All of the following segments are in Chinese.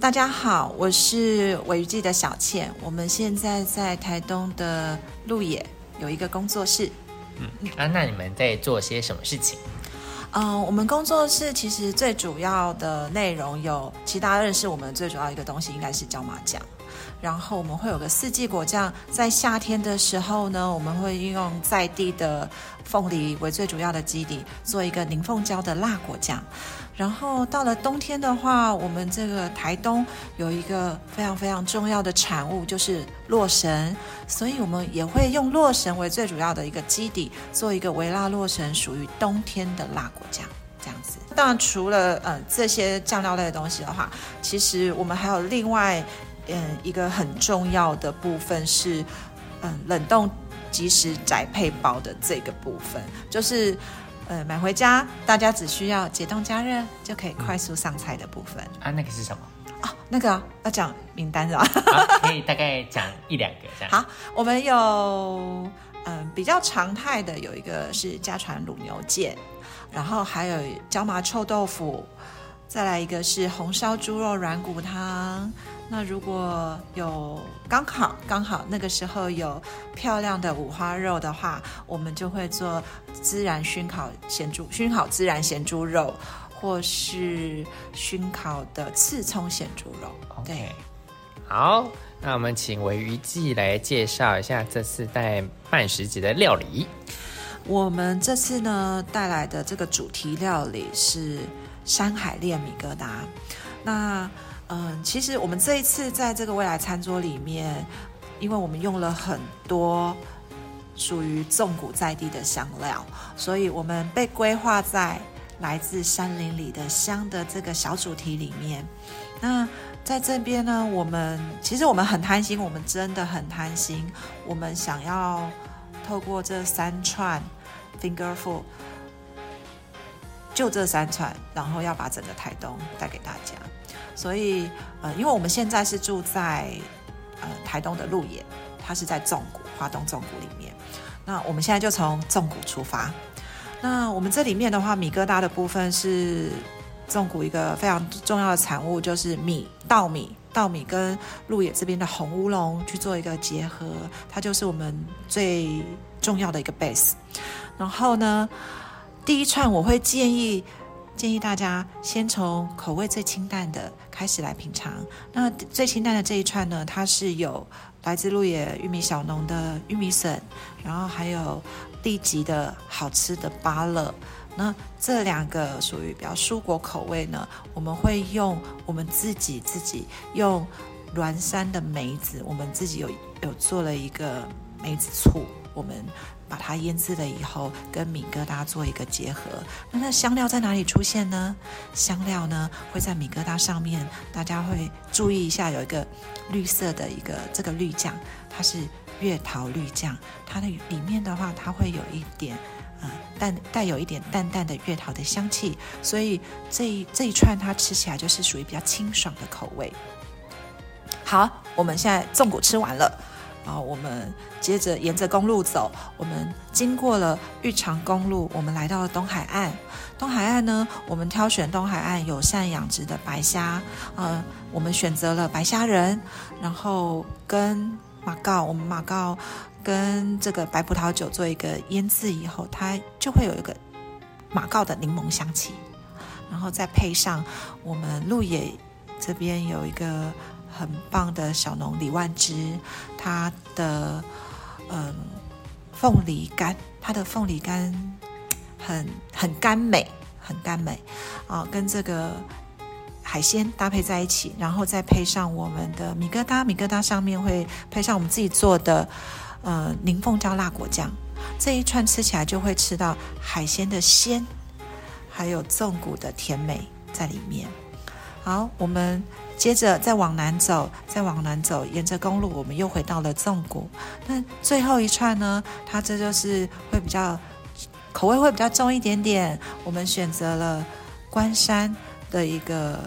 大家好，我是尾鱼记的小倩。我们现在在台东的鹿野有一个工作室。嗯啊，那你们在做些什么事情？嗯，我们工作室其实最主要的内容有，其实大家认识我们最主要一个东西应该是椒麻酱。然后我们会有个四季果酱，在夏天的时候呢，我们会运用在地的凤梨为最主要的基底，做一个凝凤椒的辣果酱。然后到了冬天的话，我们这个台东有一个非常非常重要的产物，就是洛神，所以我们也会用洛神为最主要的一个基底，做一个微辣洛神，属于冬天的辣果酱。这样子。当然，除了嗯这些酱料类的东西的话，其实我们还有另外。嗯，一个很重要的部分是，嗯，冷冻即时宅配包的这个部分，就是，呃，买回家大家只需要解冻加热就可以快速上菜的部分。啊，那个是什么？哦，那个要讲名单是吧？可以大概讲一两个这样。好，我们有，嗯，比较常态的有一个是家传卤牛腱，然后还有椒麻臭豆腐，再来一个是红烧猪肉软骨汤。那如果有刚好刚好那个时候有漂亮的五花肉的话，我们就会做孜然熏烤咸猪熏烤孜然咸猪肉，或是熏烤的刺葱咸猪肉。OK，好，那我们请韦鱼记来介绍一下这次带半食节的料理。我们这次呢带来的这个主题料理是山海恋米疙瘩。那嗯，其实我们这一次在这个未来餐桌里面，因为我们用了很多属于纵谷在地的香料，所以我们被规划在来自山林里的香的这个小主题里面。那在这边呢，我们其实我们很贪心，我们真的很贪心，我们想要透过这三串 fingerful，就这三串，然后要把整个台东带给大家。所以，呃，因为我们现在是住在呃台东的鹿野，它是在纵谷，华东纵谷里面。那我们现在就从纵谷出发。那我们这里面的话，米疙瘩的部分是纵谷一个非常重要的产物，就是米稻米，稻米跟鹿野这边的红乌龙去做一个结合，它就是我们最重要的一个 base。然后呢，第一串我会建议。建议大家先从口味最清淡的开始来品尝。那最清淡的这一串呢，它是有来自鹿野玉米小农的玉米笋，然后还有地级的好吃的芭乐。那这两个属于比较蔬果口味呢，我们会用我们自己自己用栾山的梅子，我们自己有有做了一个梅子醋，我们。把它腌制了以后，跟米疙瘩做一个结合。那那香料在哪里出现呢？香料呢会在米疙瘩上面，大家会注意一下，有一个绿色的一个这个绿酱，它是月桃绿酱。它的里面的话，它会有一点，嗯，淡带有一点淡淡的月桃的香气，所以这一这一串它吃起来就是属于比较清爽的口味。好，我们现在纵谷吃完了。然后我们接着沿着公路走，我们经过了玉长公路，我们来到了东海岸。东海岸呢，我们挑选东海岸友善养殖的白虾，呃，我们选择了白虾仁，然后跟马告，我们马告跟这个白葡萄酒做一个腌制以后，它就会有一个马告的柠檬香气，然后再配上我们鹿野这边有一个。很棒的小农李万芝，他的嗯凤梨干，他的凤梨干很很甘美，很甘美啊，跟这个海鲜搭配在一起，然后再配上我们的米疙瘩，米疙瘩上面会配上我们自己做的呃柠凤椒辣果酱，这一串吃起来就会吃到海鲜的鲜，还有纵谷的甜美在里面。好，我们。接着再往南走，再往南走，沿着公路，我们又回到了纵谷。那最后一串呢？它这就是会比较口味会比较重一点点。我们选择了关山的一个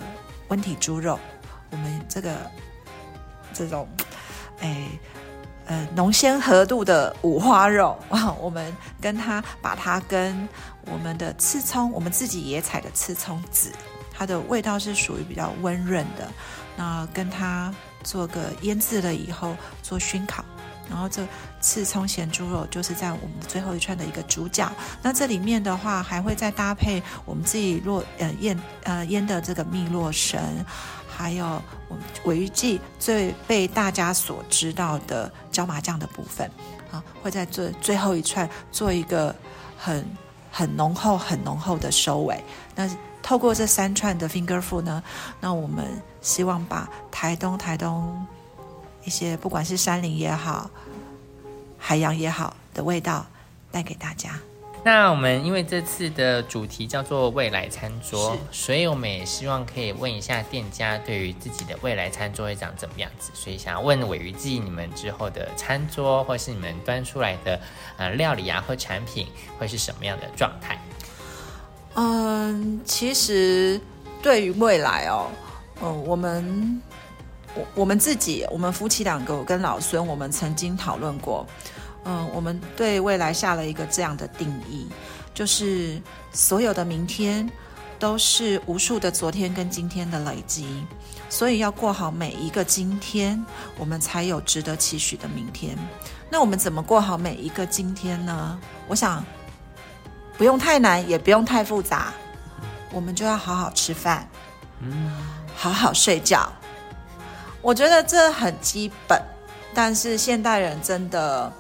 温体猪肉，我们这个这种哎呃浓鲜合度的五花肉啊，我们跟它把它跟我们的刺葱，我们自己野采的刺葱籽。它的味道是属于比较温润的，那跟它做个腌制了以后做熏烤。然后这刺葱咸猪肉就是在我们最后一串的一个主角。那这里面的话还会再搭配我们自己落呃腌呃腌的这个蜜洛神，还有我们尾鱼记最被大家所知道的椒麻酱的部分啊，会在最最后一串做一个很很浓厚很浓厚的收尾。那透过这三串的 finger food 呢，那我们希望把台东台东。一些不管是山林也好，海洋也好的味道带给大家。那我们因为这次的主题叫做未来餐桌，所以我们也希望可以问一下店家对于自己的未来餐桌会长怎么样子。所以想要问尾鱼记你们之后的餐桌，或是你们端出来的呃料理啊或产品会是什么样的状态？嗯，其实对于未来哦，嗯，我们。我我们自己，我们夫妻两个，我跟老孙，我们曾经讨论过，嗯，我们对未来下了一个这样的定义，就是所有的明天都是无数的昨天跟今天的累积，所以要过好每一个今天，我们才有值得期许的明天。那我们怎么过好每一个今天呢？我想不用太难，也不用太复杂，我们就要好好吃饭，嗯，好好睡觉。我觉得这很基本，但是现代人真的，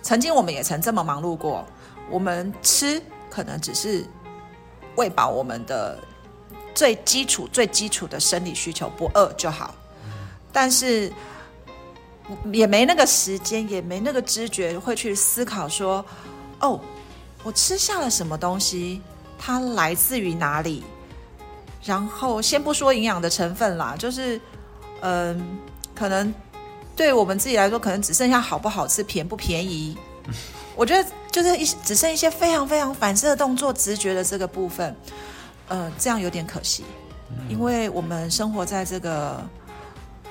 曾经我们也曾这么忙碌过。我们吃可能只是喂饱我们的最基础、最基础的生理需求，不饿就好。但是也没那个时间，也没那个知觉，会去思考说：哦，我吃下了什么东西？它来自于哪里？然后先不说营养的成分啦，就是。嗯，可能对我们自己来说，可能只剩下好不好吃、便不便宜。我觉得就是一只剩一些非常非常反射动作、直觉的这个部分，呃，这样有点可惜。因为我们生活在这个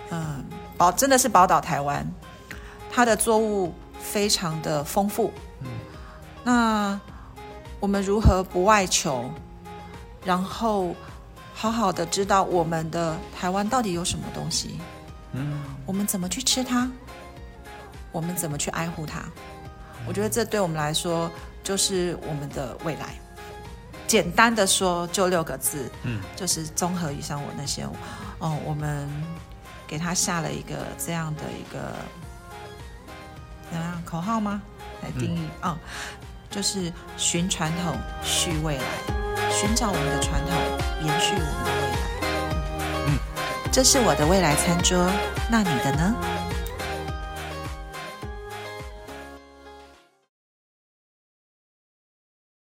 嗯宝真的是宝岛台湾，它的作物非常的丰富。嗯，那我们如何不外求？然后。好好的知道我们的台湾到底有什么东西，嗯，我们怎么去吃它，我们怎么去爱护它？我觉得这对我们来说就是我们的未来。简单的说，就六个字，嗯，就是综合以上我那些，哦，我们给他下了一个这样的一个怎样口号吗？来定义啊，就是寻传统，续未来。寻找我们的传统，延续我们的未来。嗯，这是我的未来餐桌，那你的呢？